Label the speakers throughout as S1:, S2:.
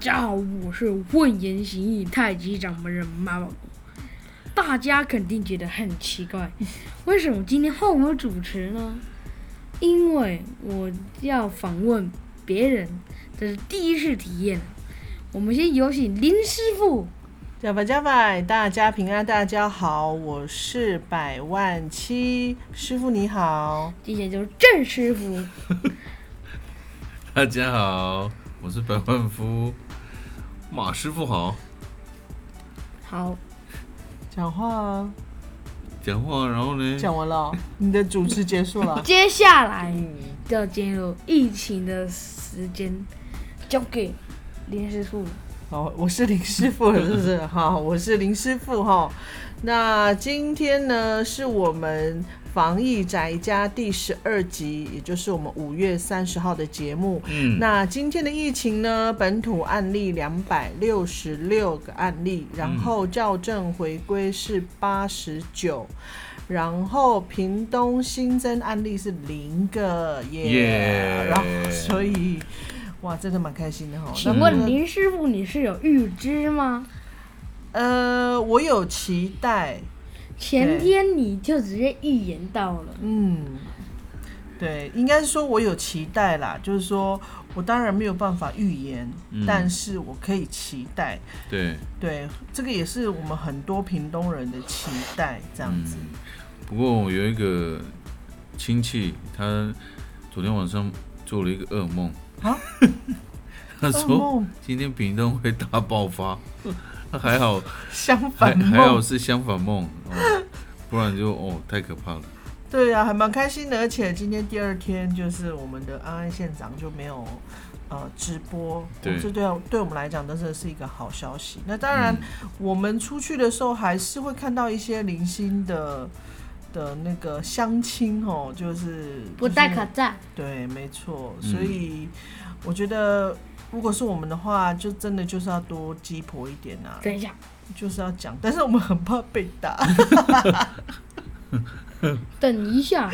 S1: 大家好，我是混言行义太极掌门人妈妈。大家肯定觉得很奇怪，为什么今天换我主持呢？因为我要访问别人，这是第一次体验。我们先有请林师傅。
S2: 加百加百，大家平安，大家好，我是百万七师傅，你好。
S1: 接下来就是郑师傅。
S3: 大家好，我是百万夫马师傅，好。
S1: 好，
S2: 讲话啊，
S3: 讲话，然后呢？
S2: 讲完了，你的主持结束了。
S1: 接下来要进入疫情的时间，交给林师傅。
S2: 好，我是林师傅，是不是？好，我是林师傅哈。那今天呢，是我们防疫宅家第十二集，也就是我们五月三十号的节目。
S3: 嗯，
S2: 那今天的疫情呢，本土案例两百六十六个案例，然后校正回归是八十九，然后屏东新增案例是零个耶，
S3: 耶
S2: 然后所以哇，真的蛮开心的哈。
S1: 请问林师傅，你是有预知吗？
S2: 呃，我有期待，
S1: 前天你就直接预言到了，
S2: 嗯，对，应该说我有期待啦，就是说我当然没有办法预言，
S3: 嗯。
S2: 但是我可以期待，
S3: 对，
S2: 对，这个也是我们很多屏东人的期待，这样子。
S3: 嗯。不过我有一个亲戚，他昨天晚上做了一个噩梦。
S2: 啊，
S3: 他说今天屏东会大爆发，还好
S2: 相
S3: 还
S2: 反
S3: 还好，是相反梦哦，不然就哦太可怕了。
S2: 对呀、还蛮开心的。而且今天第二天就是我们的安安县长就没有呃直播，
S3: 对
S2: 这对对我们来讲真的是一个好消息。那当然，
S3: 嗯
S2: 我们出去的时候还是会看到一些零星的的那个相亲哦，就是
S1: 不戴
S2: 就是
S1: 口罩。
S2: 对，没错。
S3: 嗯
S2: 所以我觉得，如果是我们的话，就真的就是要多鸡婆一点啊，
S1: 等一下，
S2: 就是要讲。但是我们很怕被打。
S1: 等一下，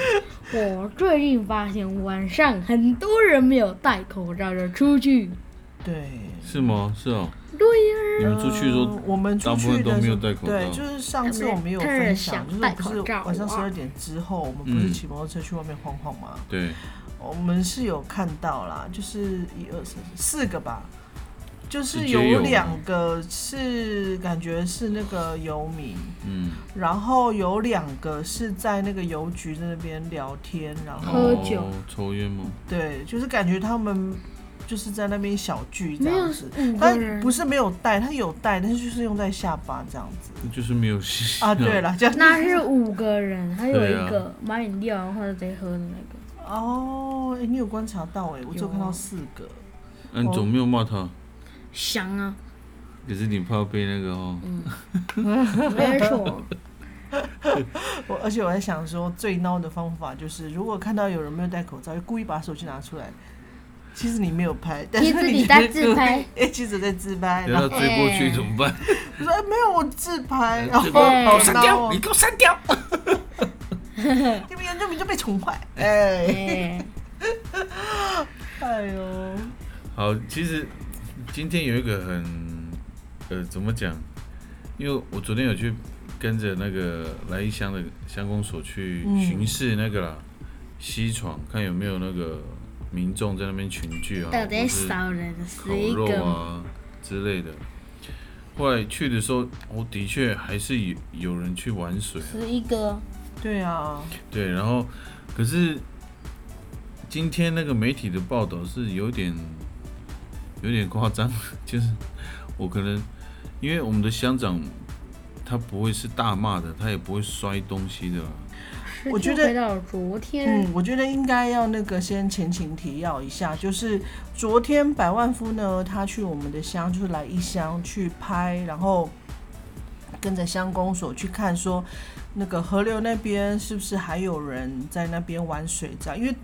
S1: 我最近发现晚上很多人没有戴口罩的出去。
S2: 对，
S3: 是吗？是哦，
S1: 对呀、
S3: 你们出去
S2: 呃
S3: 说
S2: 我们出
S3: 大部分都没有戴口罩
S2: 对，就是上次我们有分享，就是不是晚上十二点之后，我们不是
S3: 嗯
S2: 骑摩托车去外面晃晃吗？
S3: 对，
S2: 我们是有看到啦，就是一二三四个吧，就是有两个是感觉是那个游民，
S3: 嗯，
S2: 然后有两个是在那个邮局在那边聊天，然后
S1: 喝酒
S3: 哦抽烟吗？
S2: 对，就是感觉他们就是在那边小聚这样子。
S1: 五个
S2: 但，不是没有带，他有带，但是就是用在下巴这样子
S3: 就是没有吸
S2: 啊。对，了，这样
S1: 那是五个人，还有一个买饮料或者在喝的那个。
S2: 哦，诶你有观察到哎，我只有看到四个。
S3: 那、你总没有骂他，
S1: 想啊，
S3: 可是你怕被那个哦，
S1: 没错，
S2: 我而且我在想说，最孬的方法就是，如果看到有人没有戴口罩，就故意把手机拿出来。其实你没有拍，但是
S1: 其实你
S2: 你
S1: 在自拍，
S2: 哎，记者在自拍，
S3: 等
S2: 然后
S3: 他追过去怎么办？
S2: 我说哎没有，我自拍，然后
S3: 这个
S1: 哎
S2: 好
S3: 删掉，
S2: 孬哦
S3: 你给我删掉。
S2: 你们原住民就被宠坏，哎，
S1: 哎，
S2: 哎呦，
S3: 好，其实今天有一个很呃，怎么讲？因为我昨天有去跟着那个来一乡的乡公所去
S2: 嗯
S3: 巡视那个啦，西闯，看有没有那个民众在那边群聚啊，
S1: 到底
S3: 或是
S1: 少人
S3: 烤
S1: 十一
S3: 肉
S1: 个，
S3: 啊之类的。后来去的时候，我的确还是有有人去玩水啊，
S1: 十一个，
S2: 对啊，
S3: 对，然后可是今天那个媒体的报道是有点有点夸张，就是我可能因为我们的乡长他不会是大骂的，他也不会摔东西的啦。
S2: 我觉得
S1: 回到昨天
S2: 嗯，，我觉得应该要那个先前情提要一下，就是昨天百万夫呢，他去我们的乡，就是来一乡去拍，然后跟着乡公所去看，说那个河流那边是不是还有人在那边玩水这样，因为。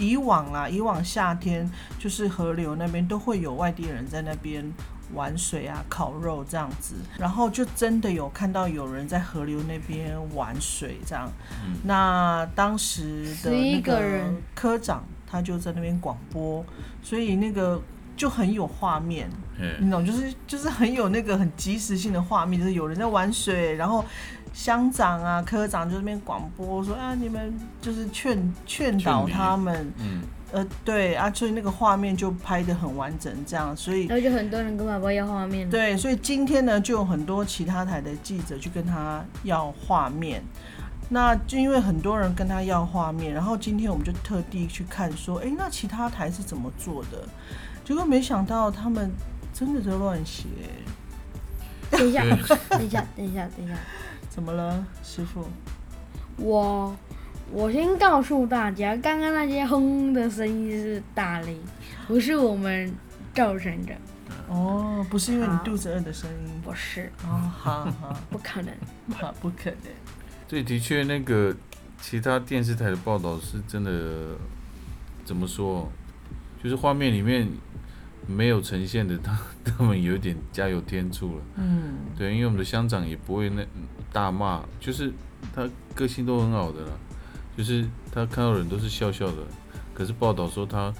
S2: 以往啊，以往夏天就是河流那边都会有外地人在那边玩水啊、烤肉这样子，然后就真的有看到有人在河流那边玩水这样。那当时的那
S1: 个
S2: 科长他就在那边广播，所以那个就很有画面，
S3: 嗯
S2: 你懂，就是就是很有那个很及时性的画面，就是有人在玩水，然后乡长啊、科长就在那边广播说啊，你们就是劝劝导他们，
S3: 嗯，
S2: 呃，对啊，所以那个画面就拍的很完整，这样，所以
S1: 然后就很多人跟爸爸要画面。
S2: 对，所以今天呢，就有很多其他台的记者去跟他要画面。那就因为很多人跟他要画面，然后今天我们就特地去看说，哎，那其他台是怎么做的？结果没想到他们真的在乱写。
S1: 等一下，等一下，等一下，等一下，
S2: 怎么了，师傅？
S1: 我我先告诉大家，刚刚那些轰的声音是打雷，不是我们造成的，
S2: 哦，不是因为你肚子饿的声音。
S1: 不是，
S2: 哦，好好
S1: 不可能。
S2: 好，不可能。
S3: 对，的确那个其他电视台的报道是真的，怎么说？就是画面里面没有呈现的，他 他们有点加油添醋了。
S2: 嗯，
S3: 对，因为我们的乡长也不会那大骂，就是他个性都很好的啦，就是他看到人都是笑笑的。可是报道说他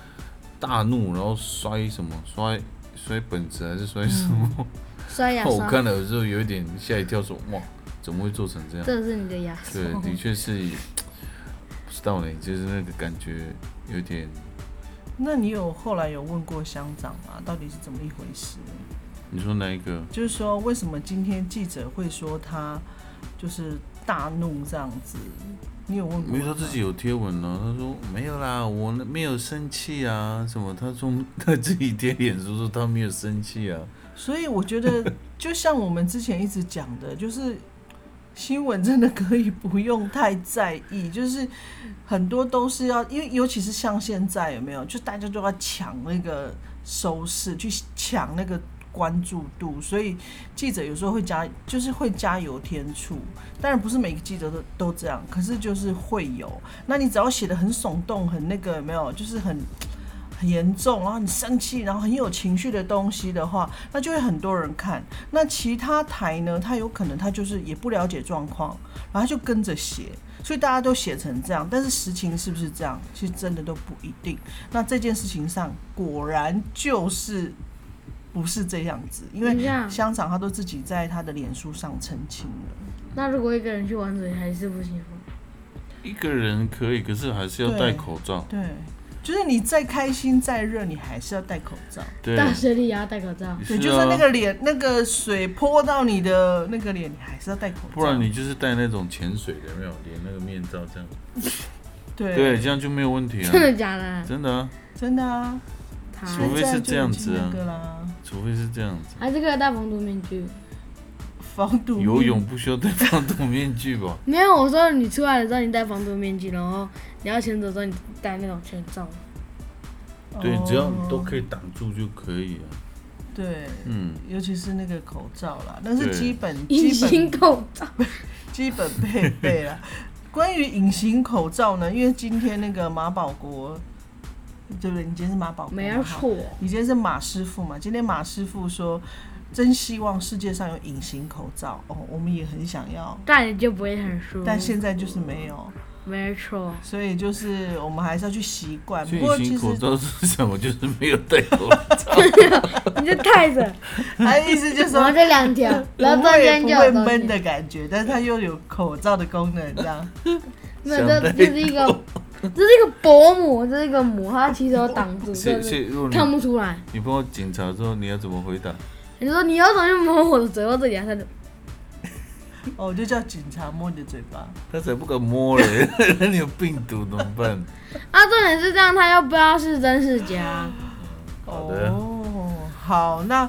S3: 大怒，然后摔什么摔摔本子还是摔什么？
S1: 摔牙
S3: 我，看了之后有一点吓一跳说哇，怎么会做成这样？
S1: 这是你的牙。
S3: 对，的确是不知道呢，就是那个感觉有点。
S2: 那你有后来有问过乡长吗？到底是怎么一回事？
S3: 你说哪一个？
S2: 就是说，为什么今天记者会说他就是大怒这样子？你有问过吗？
S3: 因为他自己有贴文呢、他说没有啦，我没有生气啊，什么？他说他自己贴脸书说他没有生气啊。
S2: 所以我觉得，就像我们之前一直讲的，就是新闻真的可以不用太在意，就是很多都是要，因为尤其是像现在有没有，就大家都要抢那个收视，去抢那个关注度，所以记者有时候会加，就是会加油添醋。当然不是每个记者都都这样，可是就是会有。那你只要写的很耸动，很那个有没有，就是很。很严重，然后你生气，然后很有情绪的东西的话，那就会很多人看。那其他台呢，他有可能他就是也不了解状况，然后他就跟着写，所以大家都写成这样。但是实情是不是这样，其实真的都不一定。那这件事情上，果然就是不是这样子，因为
S1: 等一下
S2: 乡长他都自己在他的脸书上澄清了。
S1: 那如果一个人去玩水还是不行吗？
S3: 一个人可以，可是还是要戴口罩。
S2: 对，就是你再开心再热，你还是要戴口罩。
S3: 对，
S1: 大学里也要戴口罩。
S2: 对，
S3: 是
S2: 就是那
S3: 啊，
S2: 个脸，那个水泼到你的那个脸，你还是要戴口罩。
S3: 不然你就是戴那种潜水的，有没有连那个面罩这样。
S2: 对
S3: 对，这样就没有问题啊
S1: 真。的假的？
S3: 真的啊，
S2: 真的啊，
S3: 除非是这样子啊除非是这样子。
S1: 还是可以戴防毒面具。
S2: 防毒
S3: 游泳不需要戴防毒面具吧？
S1: 没有，我说你出来的时候你戴防毒面具，然后你要潜走的时候你戴那种全罩。
S3: 对，只要都。可以挡住就可以了。
S2: 对，
S3: 嗯，
S2: 尤其是那个口罩啦，那是基本
S1: 隐
S2: 基
S1: 形
S2: 本
S1: 口罩。
S2: 基本配备啦。关于隐形口罩呢，因为今天那个马保国，对不对？你今天是马保国，
S1: 没错，
S2: 你今天是马师傅嘛？今天马师傅说，真希望世界上有隐形口罩哦，我们也很想要，
S1: 戴了就不会很舒服。
S2: 但现在就是没有，
S1: 没错，
S2: 所以就是我们还是要去习惯。不过其实
S3: 隐形口罩是什么？就是没有戴口罩。
S1: 你就戴着，
S2: 他的意思就是说
S1: 这两条，然后
S2: 不会
S1: 中间
S2: 不会
S1: 就有东西。
S2: 闷的感觉，但是它又有口罩的功能，这样。
S1: 没有，这这是一个，这是一个薄膜，这是一个膜，它其实有挡住，看不出来。
S3: 你碰到警察之后，你要怎么回答？
S1: 你说你要怎么去摸我的嘴巴这里啊？他就
S2: 哦，我就叫警察摸你的嘴巴。
S3: 他才不敢摸嘞，那 你有病毒怎么办？
S1: 啊，重点是这样，他又不知道是真是假。
S3: 好的
S2: 哦，好，那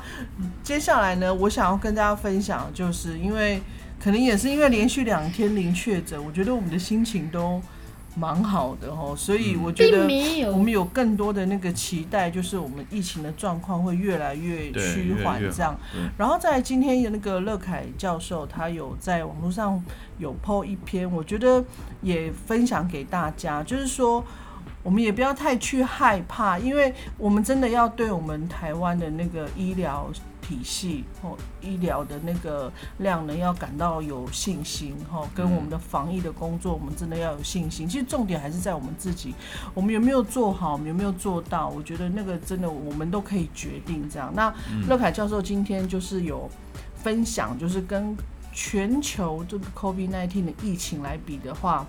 S2: 接下来呢，我想要跟大家分享，就是因为可能也是因为连续两天零确诊，我觉得我们的心情都蛮好的哦，所以我觉得我们有更多的那个期待，就是我们疫情的状况会越来越趋缓这样。然后在今天有那个乐凯教授，他有在网络上有 po 一篇，我觉得也分享给大家，就是说我们也不要太去害怕，因为我们真的要对我们台湾的那个医疗体系哦医疗的那个量呢要感到有信心哈，跟我们的防疫的工作，我们真的要有信心。其实重点还是在我们自己，我们有没有做好，我们有没有做到？我觉得那个真的我们都可以决定这样。那乐凯教授今天就是有分享，就是跟全球这个 COVID-19 的疫情来比的话。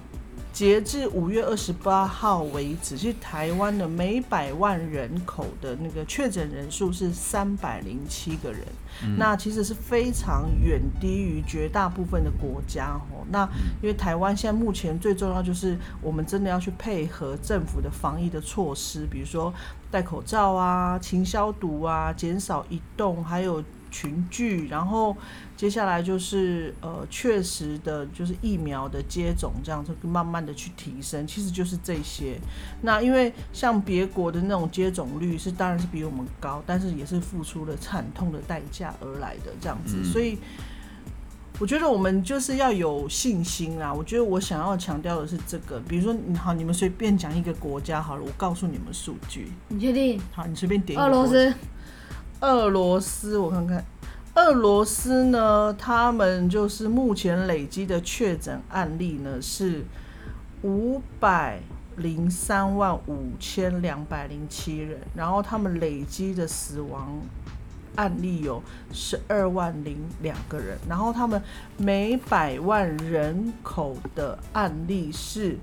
S2: 截至五月二十八号为止，其实台湾的每百万人口的那个确诊人数是三百零七个人，那其实是非常远低于绝大部分的国家哦。那因为台湾现在目前最重要就是我们真的要去配合政府的防疫的措施，比如说戴口罩啊、勤消毒啊、减少移动，还有。群聚，然后接下来就是呃，确实的，就是疫苗的接种，这样子慢慢的去提升，其实就是这些。那因为像别国的那种接种率是当然是比我们高，但是也是付出了惨痛的代价而来的这样子，所以我觉得我们就是要有信心啦。我觉得我想要强调的是这个，比如说你好，你们随便讲一个国家好了，我告诉你们数据。
S1: 你确定？
S2: 好，你随便点。
S1: 俄罗斯。
S2: 俄罗斯，我看看，俄罗斯呢，他们就是目前累积的确诊案例呢是五百零三万五千两百零七人，然后他们累积的死亡案例有十二万零两个人，然后他们每百万人口的案例是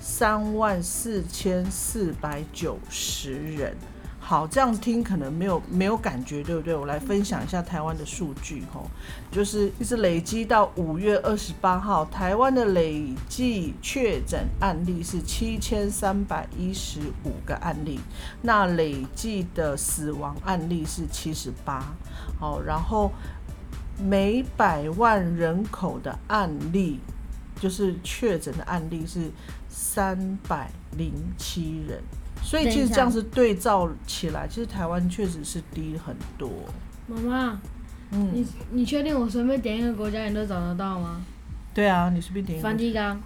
S2: 三万四千四百九十人。好，这样听可能没有没有感觉，对不对？我来分享一下台湾的数据，吼，就是一直累积到五月二十八号，台湾的累计确诊案例是七千三百一十五个案例，那累计的死亡案例是七十八，好，然后每百万人口的案例，就是确诊的案例是三百零七人。所以其实这样子对照起来，其实台湾确实是低很多。
S1: 妈妈，嗯，你你确定我随便点一个国家你都找得到吗？
S2: 对啊，你随便点一个。
S1: 梵蒂冈。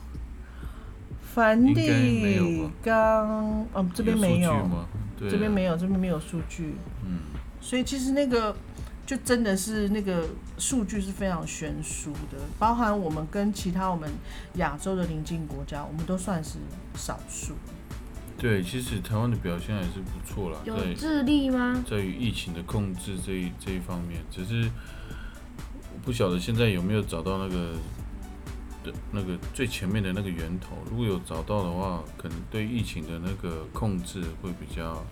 S2: 梵蒂冈，嗯，这边没
S3: 有。
S2: 这边没有，这边没有数据。嗯。所以其实那个就真的是那个数据是非常悬殊的，包含我们跟其他我们亚洲的邻近国家，我们都算是少数。
S3: 对，其实台湾的表现还是不错啦。
S1: 有智力吗？
S3: 在于疫情的控制这一这一方面，只是不晓得现在有没有找到那个的那个最前面的那个源头。如果有找到的话，可能对疫情的那个控制会比较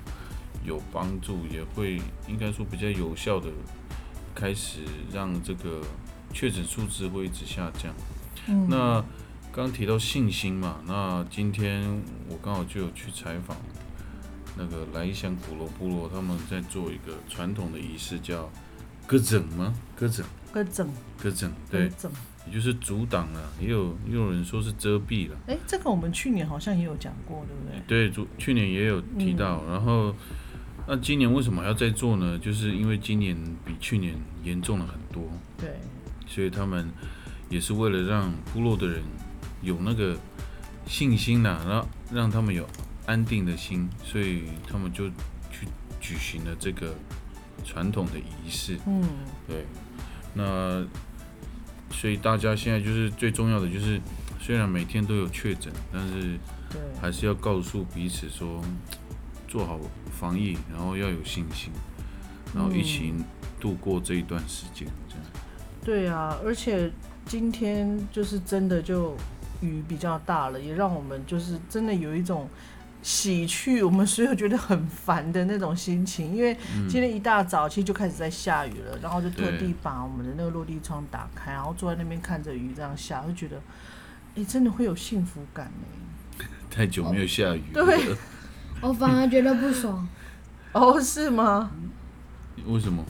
S3: 有帮助，也会应该说比较有效的开始让这个确诊数字会一直下降。嗯，那。刚提到信心嘛，那今天我刚好就有去采访那个来乡古罗部落，他们在做一个传统的仪式，叫割整吗？割整？
S2: 割整？
S3: 割整？对，也就是阻挡了，也有也有人说是遮蔽了。
S2: 哎，这个我们去年好像也有讲过，对不对？
S3: 对，主去年也有提到，然后那今年为什么还要再做呢？就是因为今年比去年严重了很多，
S2: 对，
S3: 所以他们也是为了让部落的人。有那个信心呐，然后让他们有安定的心，所以他们就去举行了这个传统的仪式。嗯，对。那所以大家现在就是最重要的，就是虽然每天都有确诊，但是还是要告诉彼此说，做好防疫，然后要有信心，然后一起度过这一段时间。这样。
S2: 对啊，而且今天就是真的就。雨比较大了，也让我们就是真的有一种洗去我们所有觉得很烦的那种心情。因为今天一大早其实就开始在下雨了，然后就特地把我们的那个落地窗打开，然后坐在那边看着雨这样下，就觉得哎，真的会有幸福感呢。
S3: 太久没有下雨，
S2: 对，
S1: 我反而觉得不爽。
S2: 哦，是吗？
S3: 为什么？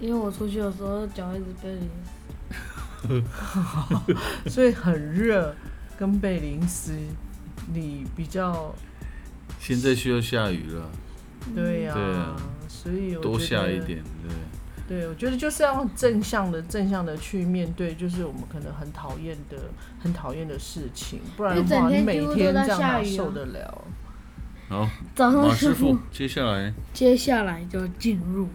S1: 因为我出去的时候脚一直被淋。
S2: 所以很热，跟被淋湿，你比较。
S3: 现在需要下雨了。
S2: 对呀。对啊。所以
S3: 多下一点，对。
S2: 对，我觉得就是要正向的、正向的去面对，就是我们可能很讨厌的、很讨厌的事情，不然的话，你每天这样哪受得了？
S3: 好，
S1: 早上
S3: 马师
S1: 师傅
S3: 傅，，接下来
S1: 接下来就进入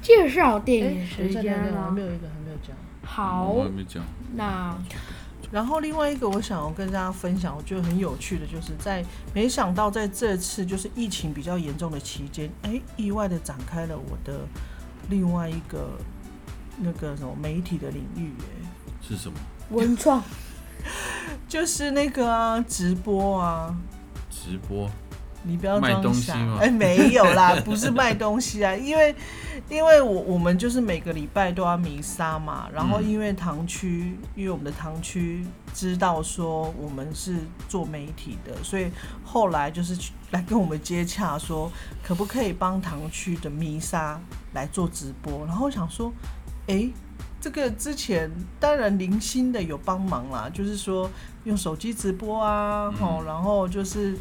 S1: 介绍电影
S2: 哎，
S1: 时间
S2: 下，还没。有一个还没有讲。
S1: 好
S3: 我，还没讲，
S1: 那
S2: 然后另外一个我想要跟大家分享，我觉得很有趣的，就是在没想到在这次就是疫情比较严重的期间，哎，意外的展开了我的另外一个那个什么媒体的领域，哎，
S3: 是什么？
S1: 文创。
S2: 就是那个啊直播啊，
S3: 直播
S2: 你不要
S3: 卖
S2: 装傻
S3: 东西吗？
S2: 哎，没有啦，不是卖东西啊，因为因为我我们就是每个礼拜都要弥撒嘛，然后
S3: 嗯。
S2: 因为堂区，因为我们的堂区知道说我们是做媒体的，所以后来就是来跟我们接洽说，可不可以帮堂区的弥撒来做直播，然后我想说，哎。这个之前当然零星的有帮忙啦，就是说用手机直播啊，吼、
S3: 嗯。
S2: 然后就是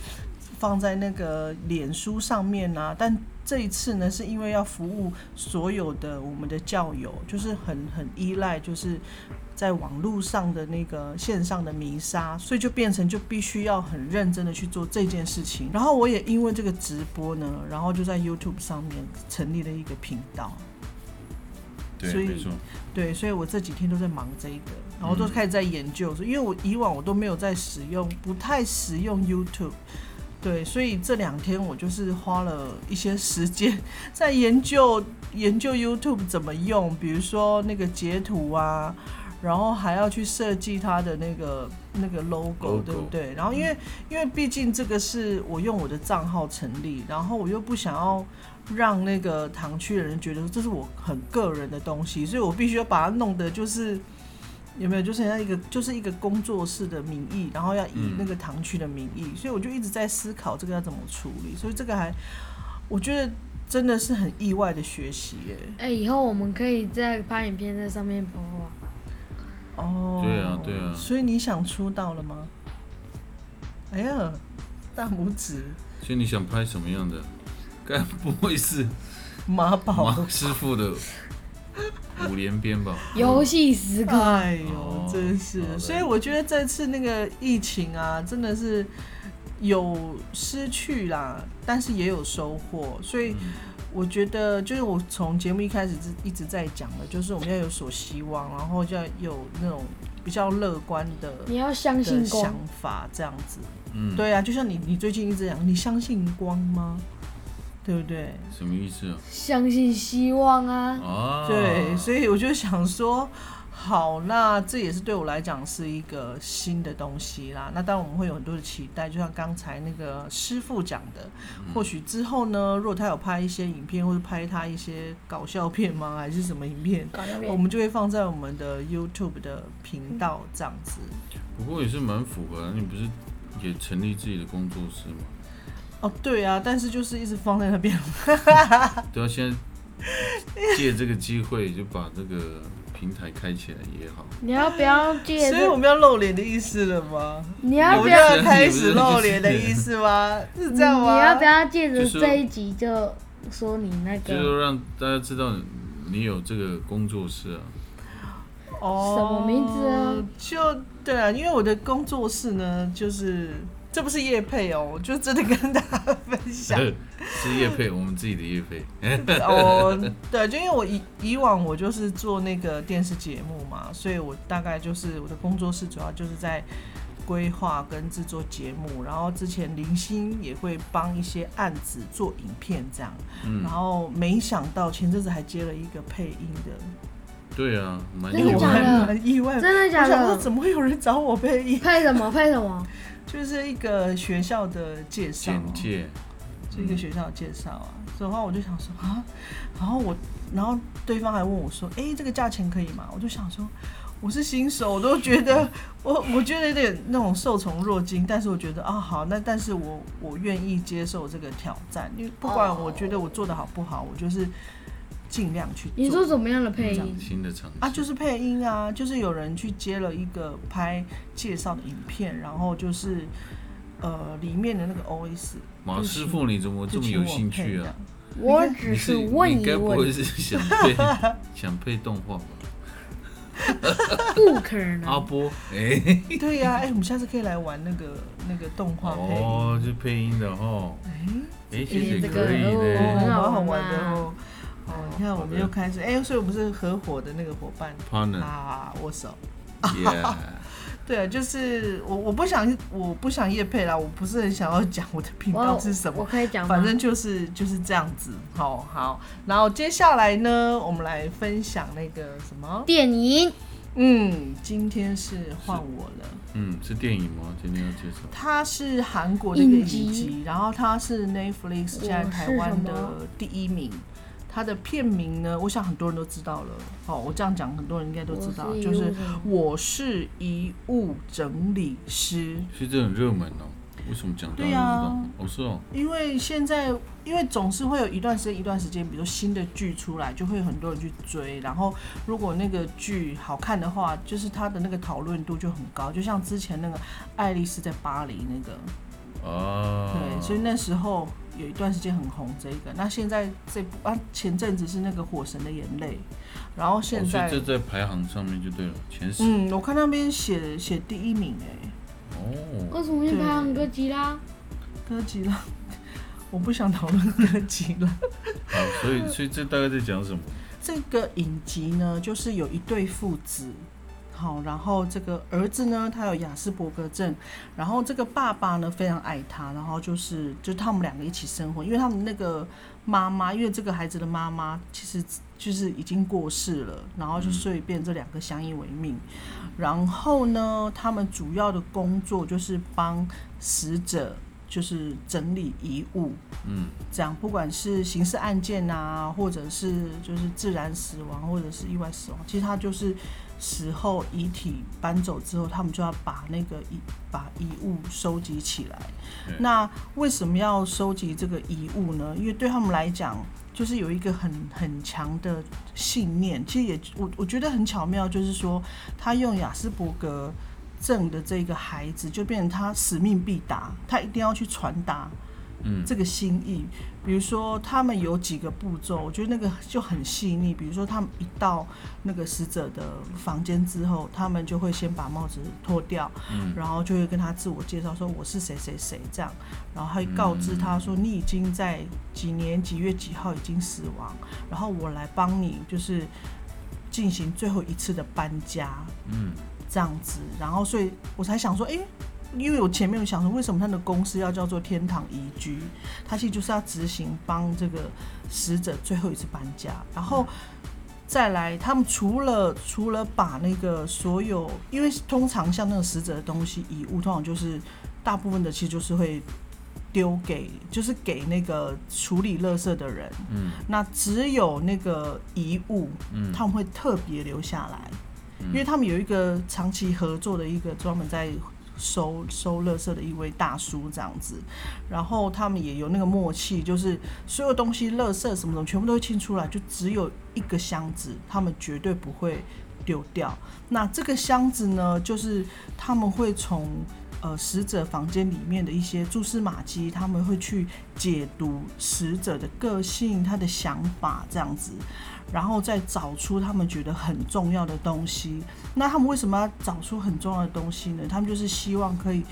S2: 放在那个脸书上面啊。但这一次呢，是因为要服务所有的我们的教友，就是很很依赖，就是在网络上的那个线上的弥撒，所以就变成就必须要很认真的去做这件事情。然后我也因为这个直播呢，然后就在 YouTube 上面成立了一个频道。
S3: 对，
S2: 所以对，所以我这几天都在忙这个，然后都
S3: 嗯
S2: 开始在研究，因为我以往我都没有在使用，不太使用 YouTube，对，所以这两天我就是花了一些时间 在研究研究 YouTube 怎么用，比如说那个截图啊，然后还要去设计它的那个那个 logo，,
S3: logo
S2: 对不对？然后因为、因为毕竟这个是我用我的账号成立，然后我又不想要让那个堂区的人觉得这是我很个人的东西，所以我必须要把它弄得就是有没有，就是像一个就是一个工作室的名义，然后要以
S3: 嗯
S2: 那个堂区的名义，所以我就一直在思考这个要怎么处理，所以这个还我觉得真的是很意外的学习耶。
S1: 哎、以后我们可以再拍影片在上面播啊。
S2: 哦，
S3: 对啊对啊
S2: 所以你想出道了吗？哎呀，大拇指
S3: 所以你想拍什么样的？该不会是
S2: 马宝
S3: 马师傅的 五连鞭吧？
S1: 游戏时刻，
S2: 哎呦
S3: 哦，
S2: 真是所以我觉得这次那个疫情啊，真的是有失去啦，但是也有收获。所以
S3: 嗯
S2: 我觉得，就是我从节目一开始一直在讲的，就是我们要有所希望，然后要有那种比较乐观的
S1: 你要相信光
S2: 想。法，这样子。
S3: 嗯，
S2: 对啊，就像你，你最近一直讲，你相信光吗？对不对？
S3: 什么意思啊？
S1: 相信希望啊！
S3: 啊，
S2: 对，所以我就想说，好，那这也是对我来讲是一个新的东西啦。那当然我们会有很多的期待，就像刚才那个师傅讲的，或许之后呢，如果他有拍一些影片，或者拍他一些搞笑片吗，还是什么影片，我们就会放在我们的 YouTube 的频道这样子。
S3: 不过也是蛮符合的。你不是也成立自己的工作室吗？
S2: 哦，对啊，但是就是一直放在那边。
S3: 对啊，现在借这个机会就把这个平台开起来也好。
S1: 你要不要借
S2: 所以我？们要露脸的意思了吗？
S1: 你要不要？
S2: 开始露脸的意思吗？是这样吗？
S1: 你要不要借着这一集就说你那个
S3: 就是让大家知道你有这个工作室啊。
S2: 哦，
S1: 什么名字啊？
S2: 就对啊，因为我的工作室呢，就是这不是叶配哦，我就真的跟大家分享
S3: 是叶配，我们自己的叶配。
S2: 哦。对，就因为我以以往我就是做那个电视节目嘛，所以我大概就是我的工作室主要就是在规划跟制作节目，然后之前零星也会帮一些案子做影片这样，
S3: 嗯
S2: 然，后没想到前阵子还接了一个配音的，
S3: 对啊，蛮意外
S2: 蛮意外，
S1: 真的假
S2: 我想说
S1: 的？
S2: 怎么会有人找我配音？
S1: 配什么？配什么？
S2: 就是一个学校的介绍，
S3: 简介。
S2: 是一个学校的介绍啊。所以的话，我就想说啊，然后我，然后对方还问我说：“哎、这个价钱可以吗？”我就想说，我是新手，我都觉得 我我觉得有点那种受宠若惊，但是我觉得啊好，那但是我我愿意接受这个挑战，因为不管
S1: 哦
S2: 我觉得我做的好不好，我就是尽量去做。
S1: 你说怎么样的配音？
S3: 新的尝试
S2: 啊，就是配音啊，就是有人去接了一个拍介绍的影片，然后就是呃里面的那个 OS，
S3: 马师傅，你怎么这么有兴趣啊？？
S1: 我只
S3: 是
S1: 是问一
S3: 你该不会
S1: 问。
S3: 是想配想配动画吧？
S1: 不可能。
S3: 阿波，哎、
S2: 对呀、哎、我们下次可以来玩那个那个动画配音。
S3: 哦，是配音的哦，
S2: 哎、
S3: 哎、其实
S1: 这个
S3: 可以
S1: 哦很好
S2: 蛮好玩
S1: 玩
S2: 的哦。哦，你看我们又开始，哎、所以我们是合伙的那个伙伴
S3: ，partner，
S2: 啊，握手。
S3: yeah，
S2: 对啊，就是我我不想我不想夜配啦，我不是很想要讲我的频道是什么
S1: 我
S2: 么，
S1: 可以讲？
S2: 反正就是就是这样子。好好，然后接下来呢，我们来分享那个什么，
S1: 电影
S2: 嗯，今天是换我了。
S3: 嗯，是电影吗？今天要介绍，
S2: 它是韩国的一个影
S1: 影集
S2: 集，然后它是 Netflix 现在台湾的第一名。它的片名呢，我想很多人都知道了。哦，我这样讲，很多人应该都知道，
S1: 是
S2: 就是我是遗物整理师。
S3: 其实这很热门哦。为什么讲
S2: 对啊？
S3: 哦，是哦，
S2: 因为现在，因为总是会有一段时间一段时间，比如说新的剧出来，就会有很多人去追。然后，如果那个剧好看的话，就是它的那个讨论度就很高。就像之前那个《爱丽丝在巴黎》那个，
S3: 啊，
S2: 对，所以那时候有一段时间很红这个。那现在这部啊，前阵子是那个《火神的眼泪》，然后现
S3: 哦所以
S2: 在，
S3: 这在排行上面就对了，前十。
S2: 嗯，我看那边写写第一名哎、
S3: 哦，
S1: 为什么去排行歌集啦？
S2: 哥吉拉，我不想讨论哥吉拉。
S3: 好，所以所以这大概在讲什么？
S2: 这个影集呢，就是有一对父子，好，然后这个儿子呢，他有雅斯伯格症，然后这个爸爸呢非常爱他，然后就是就他们两个一起生活，因为他们那个妈妈，因为这个孩子的妈妈其实就是已经过世了，然后就所以变这两个相依为命，然后呢，他们主要的工作就是帮死者就是整理遗物，
S3: 嗯，
S2: 这样，不管是刑事案件啊，或者是就是自然死亡，或者是意外死亡，其实他就是死后遗体搬走之后，他们就要把那个遗把遗物收集起来。那为什么要收集这个遗物呢？因为对他们来讲，就是有一个很很强的信念。其实也我我觉得很巧妙，就是说他用雅斯伯格症的这个孩子，就变成他使命必达，他一定要去传达
S3: 嗯
S2: 这个心意。比如说，他们有几个步骤，我觉得那个就很细腻。比如说，他们一到那个死者的房间之后，他们就会先把帽子脱掉，
S3: 嗯
S2: 然后就会跟他自我介绍说我是谁谁谁这样，然后还告知他说你已经在几年几月几号已经死亡，然后我来帮你就是进行最后一次的搬家，
S3: 嗯
S2: 这样子，然后所以我才想说，诶，因为我前面有想说，为什么他的公司要叫做天堂宜居？他其实就是要执行帮这个死者最后一次搬家，然后再来，他们除了除了把那个所有，因为通常像那个死者的东西遗物，通常就是大部分的其实就是会丢给，就是给那个处理垃圾的人，
S3: 嗯
S2: 那只有那个遗物，
S3: 嗯
S2: 他们会特别留下来。
S3: 嗯
S2: 因为他们有一个长期合作的一个专门在收收垃圾的一位大叔这样子，然后他们也有那个默契，就是所有东西、垃圾什么什么全部都会清出来，就只有一个箱子，他们绝对不会丢掉。那这个箱子呢，就是他们会从呃死者房间里面的一些蛛丝马迹，他们会去解读死者的个性、他的想法这样子。然后再找出他们觉得很重要的东西。那他们为什么要找出很重要的东西呢？他们就是希望可以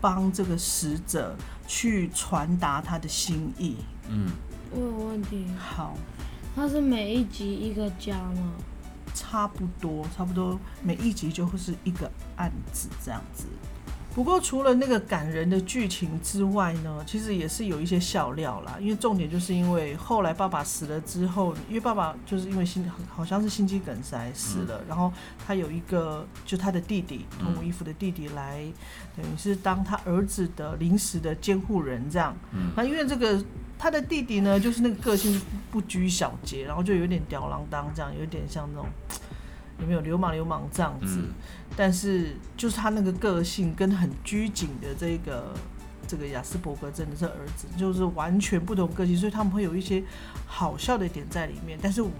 S2: 帮这个死者去传达他的心意。
S3: 嗯，
S1: 我有问题，
S2: 好，
S1: 它是每一集一个家吗？
S2: 差不多，差不多每一集就会是一个案子这样子。不过除了那个感人的剧情之外呢，其实也是有一些笑料啦。因为重点就是因为后来爸爸死了之后，因为爸爸就是因为心好像是心肌梗塞死了，然后他有一个就他的弟弟同母异父的弟弟来，等于是当他儿子的临时的监护人这样。
S3: 嗯
S2: 那因为这个他的弟弟呢，就是那个个性不不拘小节，然后就有点吊郎当这样，有点像那种有没有流氓流氓这样子。
S3: 嗯
S2: 但是就是他那个个性跟很拘谨的这个这个雅斯伯格真的是儿子，就是完全不同个性，所以他们会有一些好笑的点在里面。但是我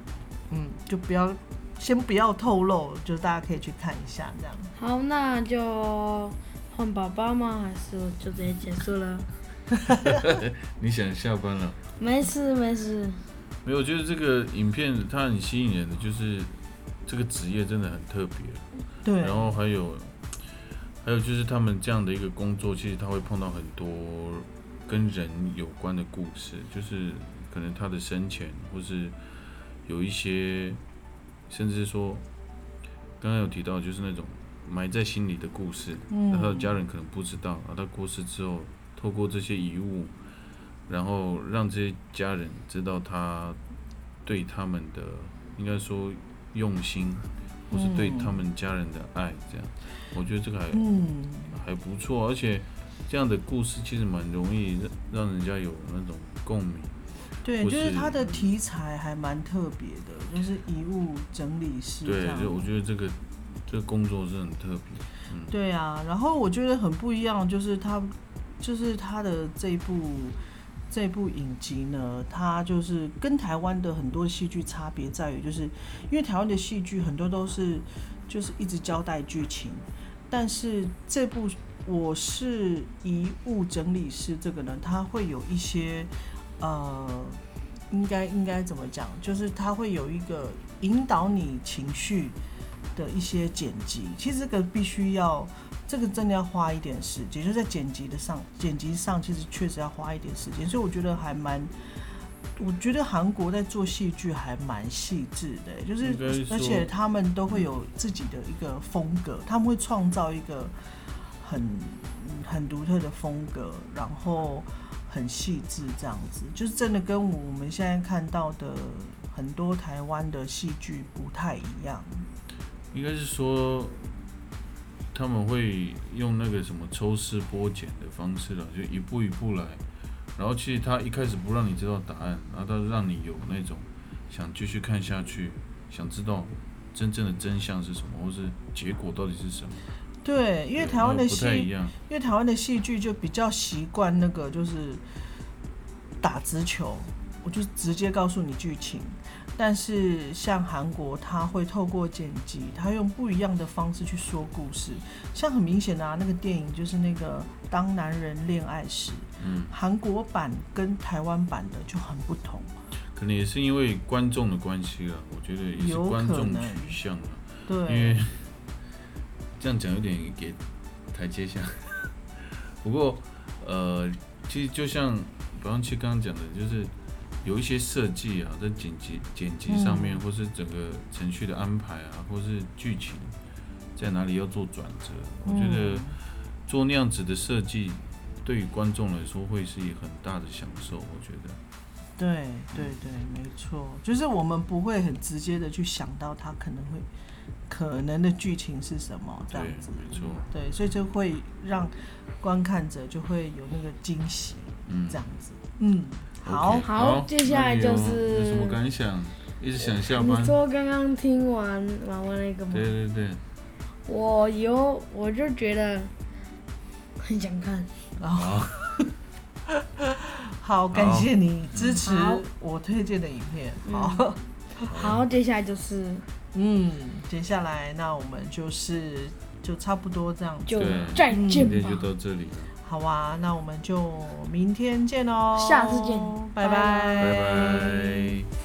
S2: 嗯，就不要先不要透露，就是大家可以去看一下这样。
S1: 好，那就换宝宝吗？还是就直接结束了？
S3: 你想下班了？
S1: 没事没事，
S3: 没有，我觉得这个影片它很吸引人的，就是这个职业真的很特别。
S2: 对，
S3: 然后还有还有就是他们这样的一个工作，其实他会碰到很多跟人有关的故事，就是可能他的生前，或是有一些，甚至说刚刚有提到，就是那种埋在心里的故事，
S2: 嗯
S3: 他的家人可能不知道，而他过世之后，透过这些遗物，然后让这些家人知道他对他们的应该说用心，或是对他们家人的爱，这样，我觉得这个还
S2: 嗯，
S3: 还不错，而且这样的故事其实蛮容易让让人家有那种共鸣。
S2: 对，就是
S3: 是
S2: 它的题材还蛮特别的，就是遗物整理师这
S3: 对，就我觉得这个这个工作是很特别。嗯，
S2: 对啊，然后我觉得很不一样，就是他，就是他的这一部这部影集呢，它就是跟台湾的很多戏剧差别在于，就是因为台湾的戏剧很多都是就是一直交代剧情，但是这部我是遗物整理师这个呢，它会有一些呃，应该应该怎么讲，就是它会有一个引导你情绪。的一些剪辑，其实这个必须要，这个真的要花一点时间，就在剪辑的上，剪辑上其实确实要花一点时间，所以我觉得还蛮，我觉得韩国在做戏剧还蛮细致的，就是而且他们都会有自己的一个风格，他们会创造一个很很独特的风格，然后很细致这样子，就是真的跟我们现在看到的很多台湾的戏剧不太一样。
S3: 应该是说他们会用那个什么抽丝剥茧的方式了，就一步一步来。然后其实他一开始不让你知道答案，然后他让你有那种想继续看下去，想知道真正的真相是什么，或是结果到底是什么。
S2: 对，因为台湾的戏，因为台湾的戏剧就比较习惯那个就是打直球，我就直接告诉你剧情。但是像韩国，他会透过剪辑，他用不一样的方式去说故事。像很明显的啊，那个电影就是那个《当男人恋爱时》，
S3: 嗯，
S2: 韩国版跟台湾版的就很不同。
S3: 可能也是因为观众的关系了，我觉得也是观众取向啊，
S2: 对，
S3: 因为 这样讲有点给台阶下。不过，呃，其实就像比方七刚刚讲的，就是有一些设计啊，在剪辑剪辑上面，
S2: 嗯。
S3: 或是整个程序的安排啊，或是剧情在哪里要做转折，我觉得
S2: 嗯
S3: 做那样子的设计，对于观众来说会是一个很大的享受。我觉得，
S2: 对对对，没错，就是我们不会很直接的去想到它可能会可能的剧情是什么这样子，，
S3: 没错，
S2: 对，所以就会让观看者就会有那个惊喜
S3: 嗯。
S2: 这，样子。嗯，好
S1: 好接下来就是
S3: 有什么感想？一直想下班
S1: 你。说刚刚听完玩完那个吗？
S3: 对对对，
S1: 我有，我就觉得很想看。
S2: 然后
S3: 好，
S2: 好，感谢你支持我推荐的影片。
S1: 嗯
S2: 好，
S1: 好，接下来就是
S2: 嗯，接下来那我们就是就差不多这样。
S1: 就再见
S3: 今天就
S1: 吧。
S3: 到这里了，
S2: 好啊，那我们就明天见喽，
S1: 下次见。
S2: 拜。
S1: 拜
S2: 拜，
S3: 拜拜。